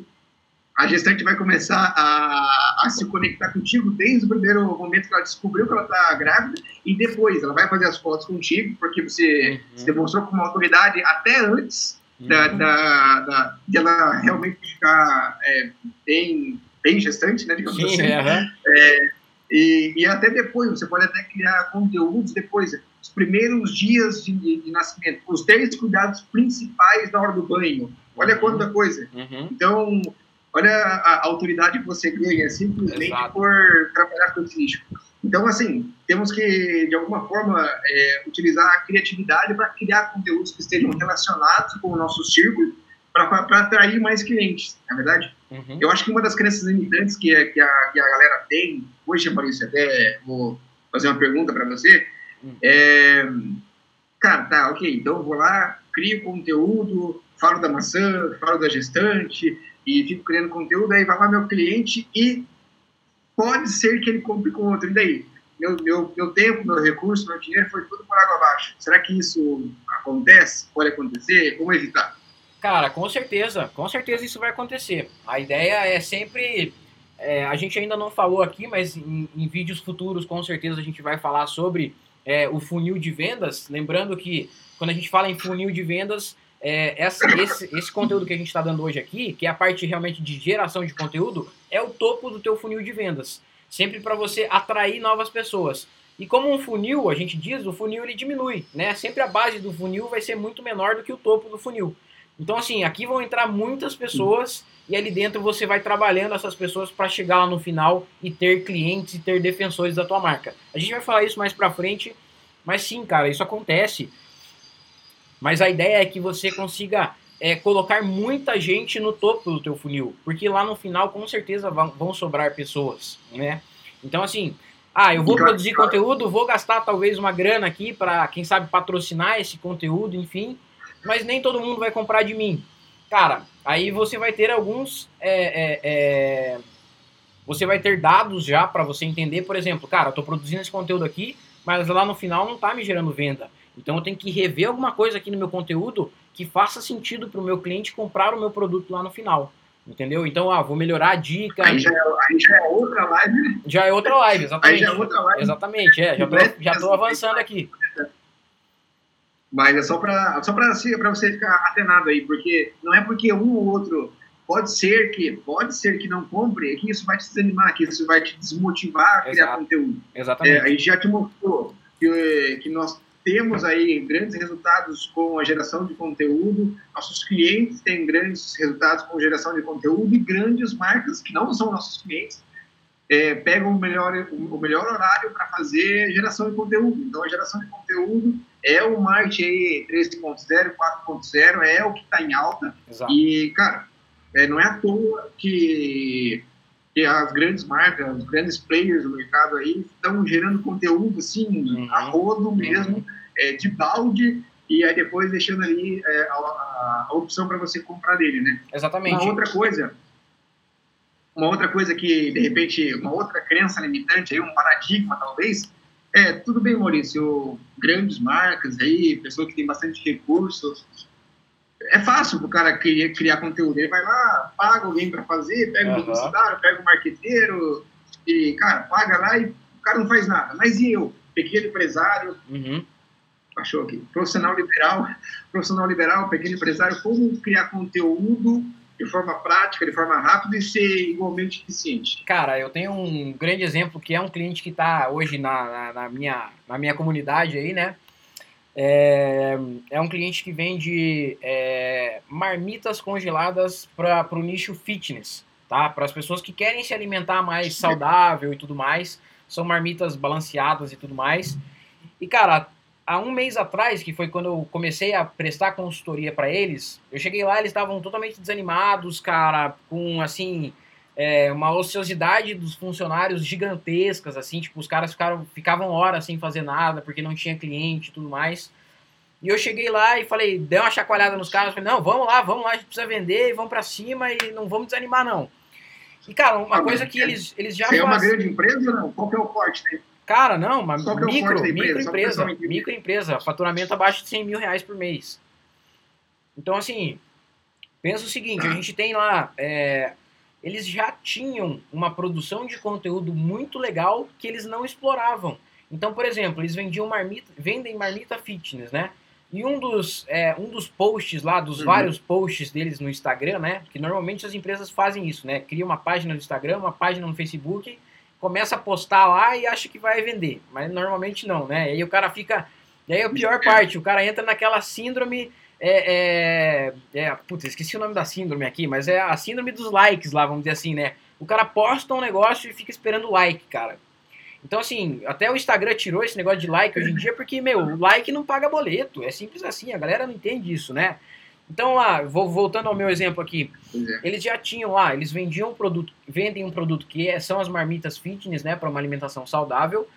Speaker 1: a gestante vai começar a, a se conectar contigo desde o primeiro momento que ela descobriu que ela está grávida e depois ela vai fazer as fotos contigo porque você
Speaker 2: Uhum.
Speaker 1: se demonstrou como autoridade até antes da,
Speaker 2: Uhum.
Speaker 1: da, da- de ela realmente ficar é, bem, bem gestante, né, digamos
Speaker 2: Sim,
Speaker 1: assim.
Speaker 2: é, aham.
Speaker 1: E, e até depois, você pode até criar conteúdos depois, os primeiros dias de, de nascimento, os três cuidados principais na hora do banho. Olha
Speaker 2: Uhum.
Speaker 1: quanta coisa.
Speaker 2: Uhum.
Speaker 1: Então, olha a, autoridade que você ganha simplesmente
Speaker 2: Exato.
Speaker 1: por trabalhar com esse nicho. Então, assim, temos que, de alguma forma, é, utilizar a criatividade para criar conteúdos que estejam relacionados com o nosso círculo para atrair mais clientes, na é verdade?
Speaker 2: Uhum.
Speaker 1: Eu acho que uma das crenças limitantes que, a- que, a, que a galera tem, hoje, Maurício, até vou fazer uma pergunta para você,
Speaker 2: Hum.
Speaker 1: é, cara, tá, ok, então eu vou lá, crio conteúdo, falo da maçã, falo da gestante, e fico criando conteúdo, aí vai lá meu cliente e pode ser que ele compre com outro, e daí? Meu, meu, meu tempo, meu recurso, meu dinheiro foi tudo por água abaixo. Será que isso acontece? Pode acontecer? Como evitar?
Speaker 2: Cara, com certeza, com certeza isso vai acontecer. A ideia é sempre. é, a gente ainda não falou aqui, mas em, em vídeos futuros com certeza a gente vai falar sobre é, o funil de vendas. Lembrando que quando a gente fala em funil de vendas, é, essa- esse, esse conteúdo que a gente está dando hoje aqui, que é a parte realmente de geração de conteúdo, é o topo do teu funil de vendas. Sempre para você atrair novas pessoas. E como um funil, a gente diz, o funil ele diminui, né? Sempre a base do funil vai ser muito menor do que o topo do funil. Então, assim, aqui vão entrar muitas pessoas e ali dentro você vai trabalhando essas pessoas para chegar lá no final e ter clientes e ter defensores da tua marca. A gente vai falar isso mais pra frente, mas sim, cara, isso acontece. Mas a ideia é que você consiga é, colocar muita gente no topo do teu funil, porque lá no final com certeza vão, vão sobrar pessoas, né? Então, assim, ah, eu vou produzir conteúdo, vou gastar talvez uma grana aqui para, quem sabe, patrocinar esse conteúdo, enfim, mas nem todo mundo vai comprar de mim. Cara, aí você vai ter alguns. é, é, é, você vai ter dados já para você entender, por exemplo, cara, eu tô produzindo esse conteúdo aqui, mas lá no final não tá me gerando venda. Então eu tenho que rever alguma coisa aqui no meu conteúdo que faça sentido para o meu cliente comprar o meu produto lá no final. Entendeu? Então, ah, vou melhorar a dica.
Speaker 1: Aí já, é- aí já é outra live, né?
Speaker 2: Já é outra live,
Speaker 1: Aí
Speaker 2: exatamente.
Speaker 1: já é outra live.
Speaker 2: Exatamente, é. Já tô, já tô avançando aqui.
Speaker 1: Mas é só para só para você ficar atenado aí, porque não é porque um ou outro pode ser que pode ser que não compre, é que isso vai te desanimar, que isso vai te desmotivar a criar
Speaker 2: Exato.
Speaker 1: conteúdo. É,
Speaker 2: Exatamente.
Speaker 1: a gente já te mostrou que, que nós temos aí grandes resultados com a geração de conteúdo, nossos clientes têm grandes resultados com geração de conteúdo e grandes marcas que não são nossos clientes é, pegam o melhor, o melhor horário para fazer geração de conteúdo. Então, a geração de conteúdo é o marketing aí 3.0, 4.0, é o que está em alta.
Speaker 2: Exato.
Speaker 1: E, cara, é, não é à toa que, que as grandes marcas, os grandes players do mercado aí estão gerando conteúdo assim,
Speaker 2: Uhum.
Speaker 1: a rodo mesmo, é, de balde, e aí depois deixando ali é, a, a- a opção para você comprar dele, né?
Speaker 2: Exatamente.
Speaker 1: Uma outra coisa, uma outra coisa que, de repente, uma outra crença limitante, aí, um paradigma talvez, é, tudo bem, Maurício, grandes marcas aí, pessoa que tem bastante recursos, é fácil para o cara criar, criar conteúdo, ele vai lá, paga alguém para fazer, pega um
Speaker 2: Aham.
Speaker 1: publicitário, pega um marqueteiro, e, cara, paga lá e o cara não faz nada. Mas e eu, pequeno empresário,
Speaker 2: Uhum.
Speaker 1: achou aqui, profissional liberal, profissional liberal, pequeno empresário, como criar conteúdo de forma prática, de forma rápida e ser igualmente eficiente.
Speaker 2: Cara, eu tenho um grande exemplo que é um cliente que está hoje na, na, na minha, na minha comunidade aí, né? É, é um cliente que vende é, marmitas congeladas para o nicho fitness, tá? Para as pessoas que querem se alimentar mais saudável e tudo mais. São marmitas balanceadas e tudo mais. E, cara, há um mês atrás, que foi quando eu comecei a prestar consultoria para eles, eu cheguei lá, eles estavam totalmente desanimados, cara, com assim é, uma ociosidade dos funcionários gigantescas, assim, tipo, os caras ficaram, ficavam horas sem fazer nada porque não tinha cliente e tudo mais. E eu cheguei lá e falei, dei uma chacoalhada nos caras, falei, não, vamos lá, vamos lá, a gente precisa vender, vamos para cima e não vamos desanimar, não. E, cara, uma ah, coisa que eles, eles já
Speaker 1: Você fazem... é uma grande empresa ou não? Qual que é o corte dele?
Speaker 2: Cara, não, uma micro, é microempresa, microempresa, faturamento abaixo de 100 mil reais por mês. Então, assim, pensa o seguinte, a gente tem lá, é, eles já tinham uma produção de conteúdo muito legal que eles não exploravam. Então, por exemplo, eles vendiam marmita, vendem marmita fitness, né? E um dos, é, um dos posts lá, dos uhum. vários posts deles no Instagram, né? Que normalmente as empresas fazem isso, né? Cria uma página no Instagram, uma página no Facebook, começa a postar lá e acha que vai vender. Mas normalmente não, né? E aí o cara fica. E aí a pior parte, o cara entra naquela síndrome. É, é, é, putz, esqueci o nome da síndrome aqui, mas é a síndrome dos likes lá, vamos dizer assim, né? O cara posta um negócio e fica esperando like, cara. Então, assim, até o Instagram tirou esse negócio de like hoje em dia, porque, meu, o like não paga boleto. É simples assim, a galera não entende isso, né? Então, lá, vou, voltando ao meu exemplo aqui, é. eles já tinham lá, eles vendiam um produto, vendem um produto que é, são as marmitas fitness, né, para uma alimentação saudável.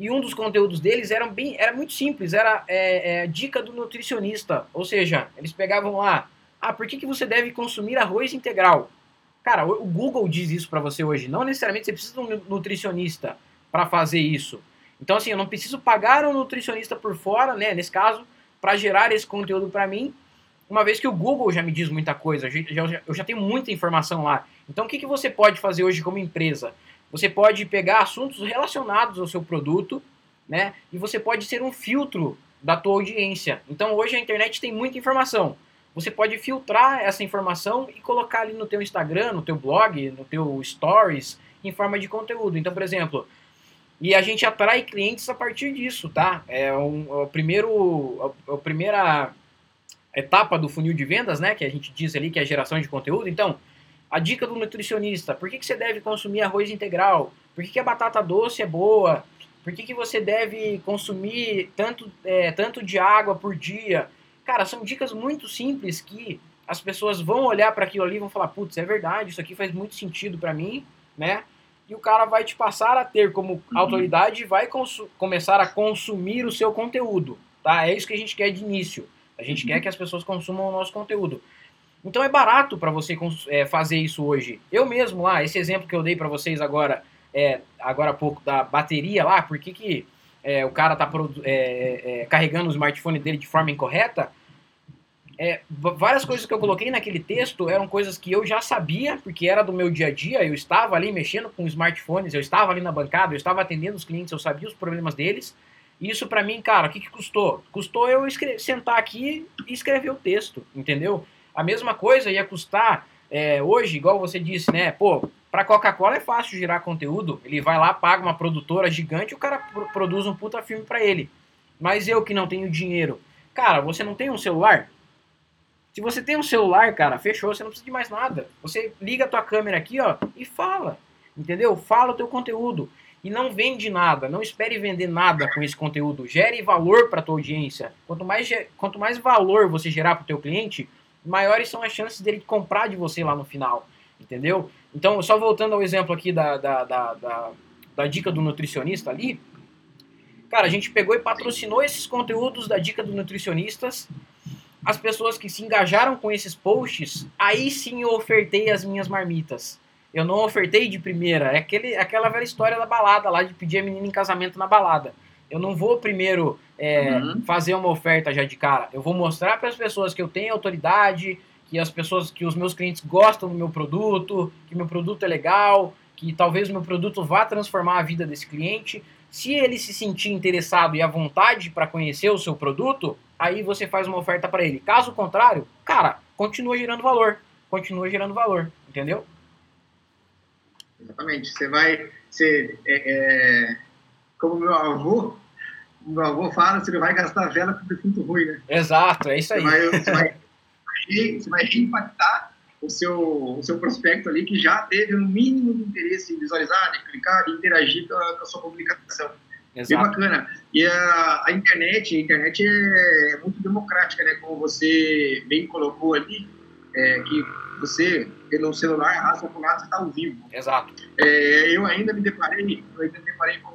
Speaker 2: E um dos conteúdos deles era, bem, era muito simples, era é, é, dica do nutricionista. Ou seja, eles pegavam lá, ah, por que, que você deve consumir arroz integral? Cara, o Google diz isso para você hoje. Não necessariamente você precisa de um nutricionista para fazer isso. Então, assim, eu não preciso pagar um nutricionista por fora, né, nesse caso, para gerar esse conteúdo para mim, uma vez que o Google já me diz muita coisa, eu já, eu já tenho muita informação lá. Então, o que, que você pode fazer hoje como empresa? Você pode pegar assuntos relacionados ao seu produto, né, e você pode ser um filtro da tua audiência. Então, hoje a internet tem muita informação. Você pode filtrar essa informação e colocar ali no teu Instagram, no teu blog, no teu stories, em forma de conteúdo. Então, por exemplo, e a gente atrai clientes a partir disso, tá? É um, é o primeiro, a, a, primeira etapa do funil de vendas, né? Que a gente diz ali que é a geração de conteúdo. Então, a dica do nutricionista: por que, que você deve consumir arroz integral? Por que, que a batata doce é boa? Por que, que você deve consumir tanto, é, tanto de água por dia? Cara, são dicas muito simples que as pessoas vão olhar para aquilo ali e vão falar: putz, é verdade, isso aqui faz muito sentido para mim, né? e o cara vai te passar a ter como uhum. autoridade e vai começar a consumir o seu conteúdo, tá? É isso que a gente quer de início. A gente uhum. quer que as pessoas consumam o nosso conteúdo. Então é barato para você é, fazer isso hoje. Eu mesmo lá, esse exemplo que eu dei para vocês agora, é, agora há pouco da bateria lá, por que, que é, o cara tá é, é, carregando o smartphone dele de forma incorreta? É, várias coisas que eu coloquei naquele texto eram coisas que eu já sabia, porque era do meu dia a dia, eu estava ali mexendo com smartphones, eu estava ali na bancada, eu estava atendendo os clientes, eu sabia os problemas deles. Isso para mim, cara, o que, que custou? Custou eu sentar aqui e escrever o texto, entendeu? A mesma coisa ia custar é, hoje, igual você disse, né? Pô, pra Coca-Cola é fácil gerar conteúdo. Ele vai lá, paga uma produtora gigante o cara produz um puta filme para ele. Mas eu que não tenho dinheiro. Cara, você não tem um celular? Se você tem um celular, cara, fechou, você não precisa de mais nada. Você liga a tua câmera aqui, ó, e fala. Entendeu? Fala o teu conteúdo. E não vende nada, não espere vender nada com esse conteúdo. Gere valor para tua audiência. Quanto mais, quanto mais valor você gerar para o teu cliente, maiores são as chances dele comprar de você lá no final. Entendeu? Então, só voltando ao exemplo aqui da, da, da, da, da dica do nutricionista ali. Cara, a gente pegou e patrocinou esses conteúdos da dica do nutricionistas as pessoas que se engajaram com esses posts, aí sim eu ofertei as minhas marmitas. Eu não ofertei de primeira. É aquele, aquela velha história da balada lá de pedir a menina em casamento na balada. Eu não vou primeiro é, uhum. fazer uma oferta já de cara. Eu vou mostrar para as pessoas que eu tenho autoridade, que as pessoas, que os meus clientes gostam do meu produto, que meu produto é legal, que talvez o meu produto vá transformar a vida desse cliente. Se ele se sentir interessado e à vontade para conhecer o seu produto, aí você faz uma oferta para ele. Caso contrário, cara, continua gerando valor, continua gerando valor, entendeu?
Speaker 1: Exatamente. Você vai, você, é, é, como meu avô, meu avô fala, você não vai gastar vela com defunto ruim, né?
Speaker 2: Exato, é isso aí.
Speaker 1: Você vai, você vai, você vai reimpactar o seu, o seu prospecto ali que já teve um mínimo de interesse em visualizar, de clicar, de interagir com a, com a sua publicação. Exato. Bem bacana. E a, a, internet, a internet é muito democrática, né? Como você bem colocou ali, é, que você, pelo celular, arrasta para o lado, você está ao vivo.
Speaker 2: Exato.
Speaker 1: É, eu ainda me deparei, eu ainda me deparei com,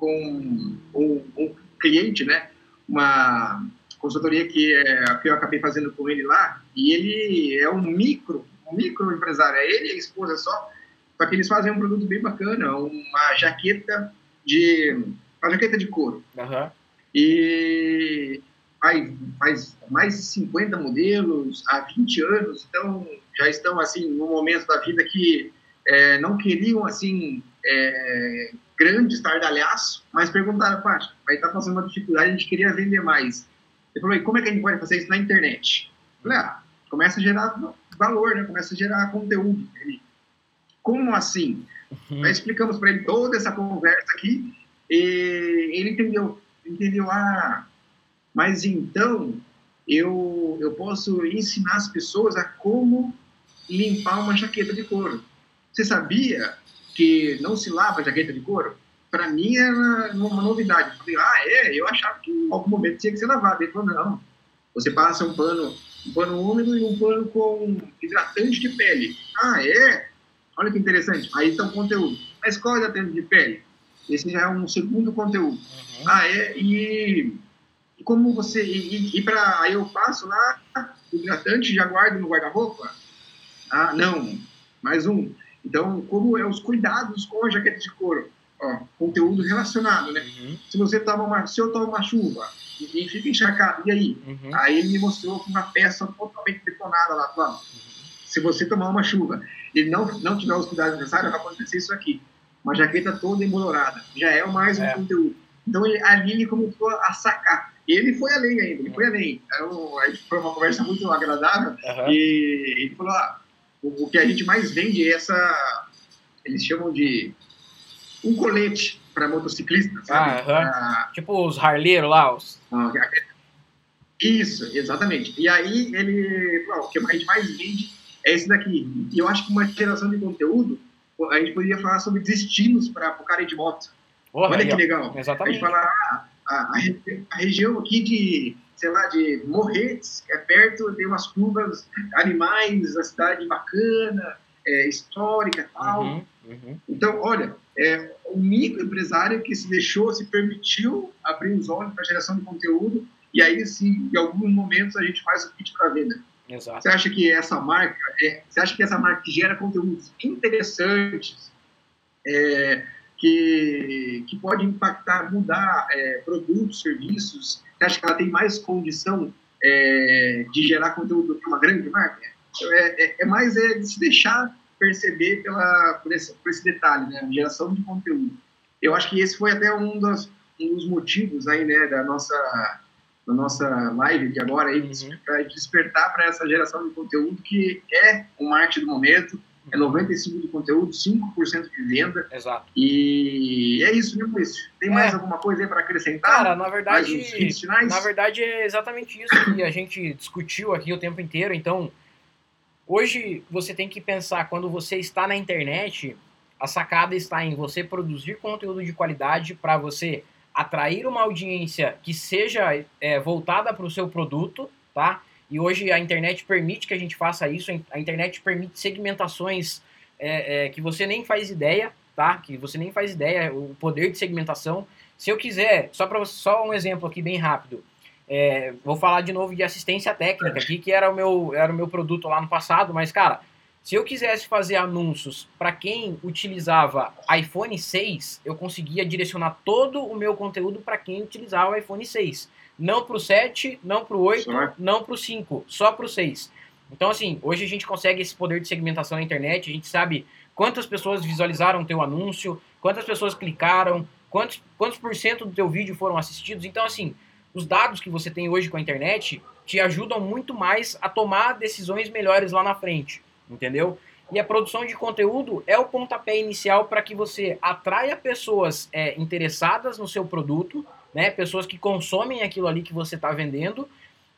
Speaker 1: com um, um cliente, né? Uma consultoria que, é, que eu acabei fazendo com ele lá, e ele é um micro, um micro empresário, é ele e a esposa só, só que eles fazem um produto bem bacana, uma jaqueta de, uma jaqueta de couro.
Speaker 2: Uhum.
Speaker 1: E faz, faz mais de 50 modelos há 20 anos, então já estão assim no momento da vida que é, não queriam assim é, grande estardalhaço, mas perguntaram, Paty, vai estar fazendo uma dificuldade, a gente queria vender mais. Ele falou, e como é que a gente pode fazer isso na internet? Eu falei, ah, começa a gerar valor, né? começa a gerar conteúdo. Ele, como assim? Uhum. Aí explicamos para ele toda essa conversa aqui, e ele entendeu, entendeu, ah, mas então eu, eu posso ensinar as pessoas a como limpar uma jaqueta de couro. Você sabia que não se lava jaqueta de couro? Para mim era uma novidade. Eu falei, ah, é? Eu achava que em algum momento tinha que ser lavado. Ele falou, não. Você passa um pano, um pano úmido e um pano com hidratante de pele. Ah, é? Olha que interessante. Aí está o conteúdo. Mas qual é o hidratante de pele? Esse já é um segundo conteúdo. Uhum. Ah, é? E e como você. E, e para. Aí eu passo lá, o hidratante já guardo no guarda-roupa? Ah, não. Mais um. Então, como é os cuidados com a jaqueta de couro? Ó, conteúdo relacionado, né? Uhum. Se você toma uma, se eu tomo uma chuva e, fica encharcado, e aí? Uhum. Aí ele me mostrou uma peça totalmente detonada lá, falando, uhum. se você tomar uma chuva e não, não tiver os cuidados necessários, vai acontecer isso aqui. Uma jaqueta toda embolorada. Já é mais um é. conteúdo. Então, ele, ali ele começou a sacar ele foi além ainda, ele foi além. Então, foi uma conversa muito agradável uhum. e ele falou, ah, o, que a gente mais vende é essa, eles chamam de um colete para motociclistas, sabe?
Speaker 2: Ah, uhum. Tipo os harleiros lá, os...
Speaker 1: Ah, isso, exatamente. E aí ele falou, o que a gente mais vende é esse daqui. E eu acho que uma geração de conteúdo, a gente poderia falar sobre destinos para o cara de moto. Porra, Olha que legal.
Speaker 2: Exatamente.
Speaker 1: A gente fala, ah, a, a, região aqui de, sei lá, de Morretes, que é perto, tem umas curvas, animais, a cidade bacana, é, histórica e tal. Uhum, uhum. Então, olha, é um microempresário que se deixou, se permitiu abrir os olhos para a geração de conteúdo e aí, sim, em alguns momentos a gente faz o kit para venda.
Speaker 2: Exato.
Speaker 1: Você acha que essa marca, é, você acha que essa marca gera conteúdos interessantes, é, que, que pode impactar, mudar é, produtos, serviços? Você acha que ela tem mais condição é, de gerar conteúdo que uma grande marca? É, é, é mais é, de se deixar perceber pela, por, esse, por esse detalhe, né? geração de conteúdo. Eu acho que esse foi até um dos, um dos motivos aí, né, da nossa, da nossa live de agora, aí, uhum. para despertar para essa geração de conteúdo que é o marketing do momento, é 95% de conteúdo, 5% de venda.
Speaker 2: Exato.
Speaker 1: E é isso, né, Maurício? Tem é. mais alguma coisa aí para acrescentar?
Speaker 2: Cara, na verdade, na verdade é exatamente isso que a gente discutiu aqui o tempo inteiro. Então, hoje você tem que pensar, quando você está na internet, a sacada está em você produzir conteúdo de qualidade para você atrair uma audiência que seja é, voltada para o seu produto, tá? E hoje a internet permite que a gente faça isso, a internet permite segmentações é, é, que você nem faz ideia, tá? Que você nem faz ideia, o poder de segmentação. Se eu quiser, só para só um exemplo aqui bem rápido, é, vou falar de novo de assistência técnica aqui, que era o meu, era o meu produto lá no passado, mas cara, se eu quisesse fazer anúncios para quem utilizava iPhone 6, eu conseguia direcionar todo o meu conteúdo para quem utilizava o iPhone 6. Não para o 7, não para o 8, só. não para o 5, só para o 6. Então, assim, hoje a gente consegue esse poder de segmentação na internet, a gente sabe quantas pessoas visualizaram o teu anúncio, quantas pessoas clicaram, quantos, quantos por cento do teu vídeo foram assistidos. Então, assim, os dados que você tem hoje com a internet te ajudam muito mais a tomar decisões melhores lá na frente, entendeu? E a produção de conteúdo é o pontapé inicial para que você atraia pessoas é, interessadas no seu produto, né? Pessoas que consomem aquilo ali que você está vendendo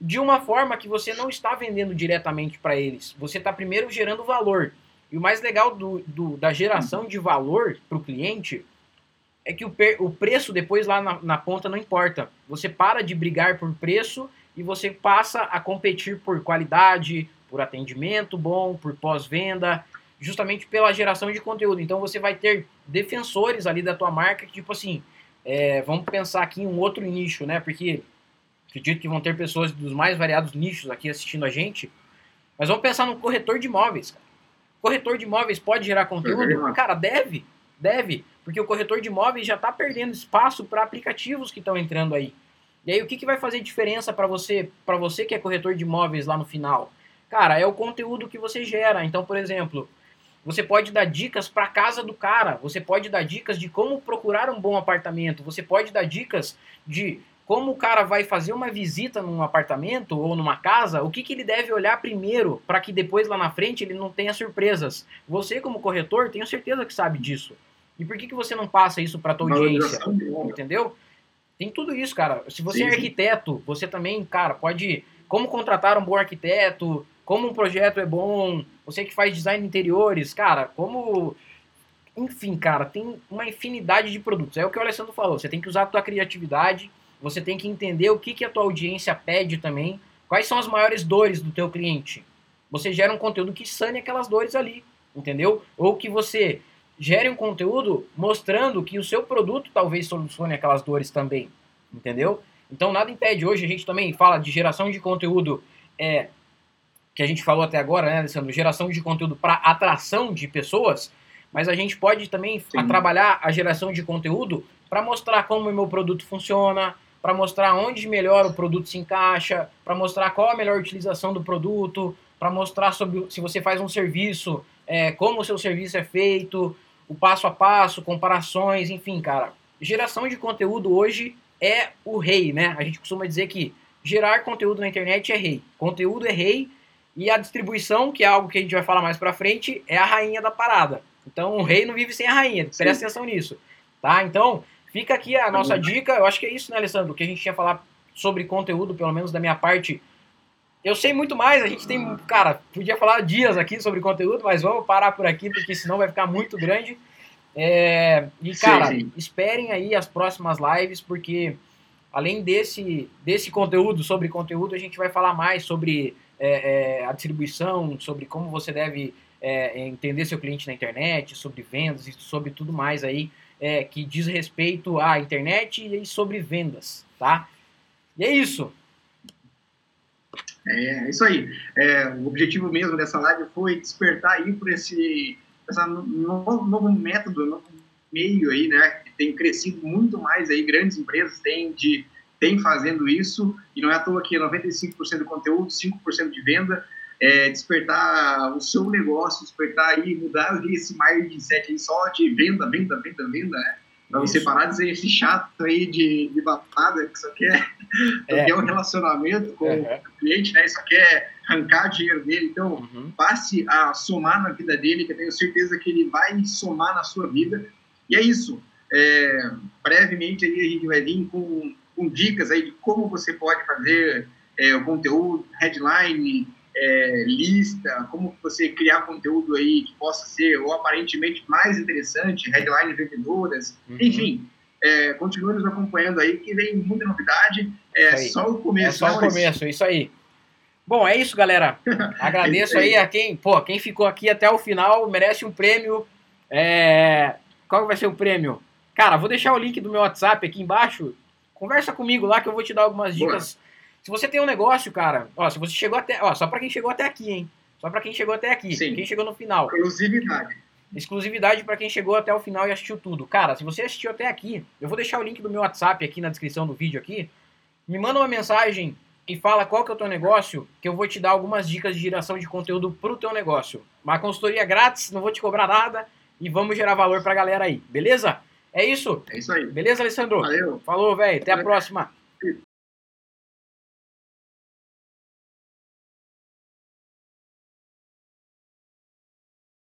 Speaker 2: de uma forma que você não está vendendo diretamente para eles. Você está primeiro gerando valor. E o mais legal do, do da geração de valor para o cliente é que o, o preço depois lá na, na ponta não importa. Você para de brigar por preço e você passa a competir por qualidade, Por atendimento bom, por pós-venda, justamente pela geração de conteúdo. Então você vai ter defensores ali da tua marca, que, tipo assim, é, vamos pensar aqui em um outro nicho, né? Porque acredito que vão ter pessoas dos mais variados nichos aqui assistindo a gente. Mas vamos pensar no corretor de imóveis. Cara. Corretor de imóveis pode gerar conteúdo? Cara, deve, deve, porque o corretor de imóveis já está perdendo espaço para aplicativos que estão entrando aí. E aí o que, que vai fazer diferença para você, para você que é corretor de imóveis lá no final? Cara, é o conteúdo que você gera. Então, por exemplo, você pode dar dicas para casa do cara, você pode dar dicas de como procurar um bom apartamento, você pode dar dicas de como o cara vai fazer uma visita num apartamento ou numa casa, o que, que ele deve olhar primeiro para que depois lá na frente ele não tenha surpresas. Você, como corretor, tenho certeza que sabe disso. E por que, que você não passa isso para tua audiência? Entendeu? Tem tudo isso, cara. Se você é sim, é arquiteto, você também, cara, pode. Como contratar um bom arquiteto, como um projeto é bom, você que faz design de interiores, cara, como. Enfim, cara, tem uma infinidade de produtos. É o que o Alessandro falou. Você tem que usar a tua criatividade você tem que entender o que, que a tua audiência pede também, quais são as maiores dores do teu cliente. Você gera um conteúdo que sane aquelas dores ali, entendeu? Ou que você gere um conteúdo mostrando que o seu produto talvez solucione aquelas dores também, entendeu? Então nada impede. Hoje a gente também fala de geração de conteúdo, é, que a gente falou até agora, né, Alessandro? Geração de conteúdo para atração de pessoas, mas a gente pode também a trabalhar a geração de conteúdo para mostrar como o meu produto funciona, para mostrar onde melhor o produto se encaixa, para mostrar qual a melhor utilização do produto, para mostrar sobre se você faz um serviço, é, como o seu serviço é feito, o passo a passo, comparações, enfim, cara. Geração de conteúdo hoje é o rei, né? A gente costuma dizer que gerar conteúdo na internet é rei. Conteúdo é rei e a distribuição, que é algo que a gente vai falar mais pra frente, é a rainha da parada. Então o rei não vive sem a rainha, presta atenção nisso, tá? Então, Fica aqui a nossa dica. Eu acho que é isso, né, Alessandro? Que a gente tinha falar sobre conteúdo, pelo menos da minha parte. Eu sei muito mais, a gente tem, cara, podia falar dias aqui sobre conteúdo, mas vamos parar por aqui, porque senão vai ficar muito grande. É, e, cara, sim, sim. esperem aí as próximas lives, porque além desse, desse conteúdo sobre conteúdo, a gente vai falar mais sobre é, é, a distribuição, sobre como você deve é, entender seu cliente na internet, sobre vendas e sobre tudo mais aí é, que diz respeito à internet e sobre vendas, tá? E é isso.
Speaker 1: É, é isso aí. É, o objetivo mesmo dessa live foi despertar aí por esse, esse novo, novo método, novo meio aí, né? Que tem crescido muito mais aí, grandes empresas têm de têm fazendo isso, e não é à toa que 95% do conteúdo, 5% de venda, é, despertar o seu negócio, despertar aí, mudar esse mindset aí só de venda, venda, venda, venda, né? Pra você parar de ser esse chato aí de, de balada que só quer, é. quer um relacionamento com uhum. o cliente, né? Só quer arrancar dinheiro dele. Então, uhum. passe a somar na vida dele, que eu tenho certeza que ele vai somar na sua vida. E é isso. É, brevemente aí a gente vai vir com, com dicas aí de como você pode fazer é, o conteúdo, headline, é, lista, como você criar conteúdo aí que possa ser ou aparentemente mais interessante, headline vendedoras, uhum. enfim. É, continue nos acompanhando aí, que vem muita novidade. É só o começo.
Speaker 2: É só o começo, isso aí. Bom, é isso, galera. Agradeço aí a quem, pô, quem ficou aqui até o final, merece um prêmio. É... Qual vai ser o prêmio? Cara, vou deixar o link do meu WhatsApp aqui embaixo. Conversa comigo lá que eu vou te dar algumas dicas Boa se você tem um negócio, cara, ó, se você chegou até, ó, só para quem chegou até aqui, hein? Só para quem chegou até aqui, Sim. quem chegou no final.
Speaker 1: Exclusividade.
Speaker 2: Exclusividade para quem chegou até o final e assistiu tudo. Cara, se você assistiu até aqui, eu vou deixar o link do meu WhatsApp aqui na descrição do vídeo aqui. Me manda uma mensagem e fala qual que é o teu negócio, que eu vou te dar algumas dicas de geração de conteúdo pro teu negócio. Uma consultoria grátis, não vou te cobrar nada e vamos gerar valor pra galera aí, beleza? É isso?
Speaker 1: É isso aí.
Speaker 2: Beleza, Alessandro?
Speaker 1: Valeu.
Speaker 2: Falou, velho. Até a próxima.